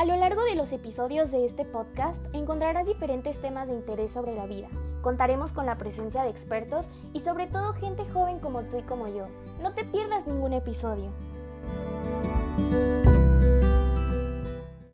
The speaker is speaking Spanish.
A lo largo de los episodios de este podcast encontrarás diferentes temas de interés sobre la vida. Contaremos con la presencia de expertos y sobre todo gente joven como tú y como yo. No te pierdas ningún episodio.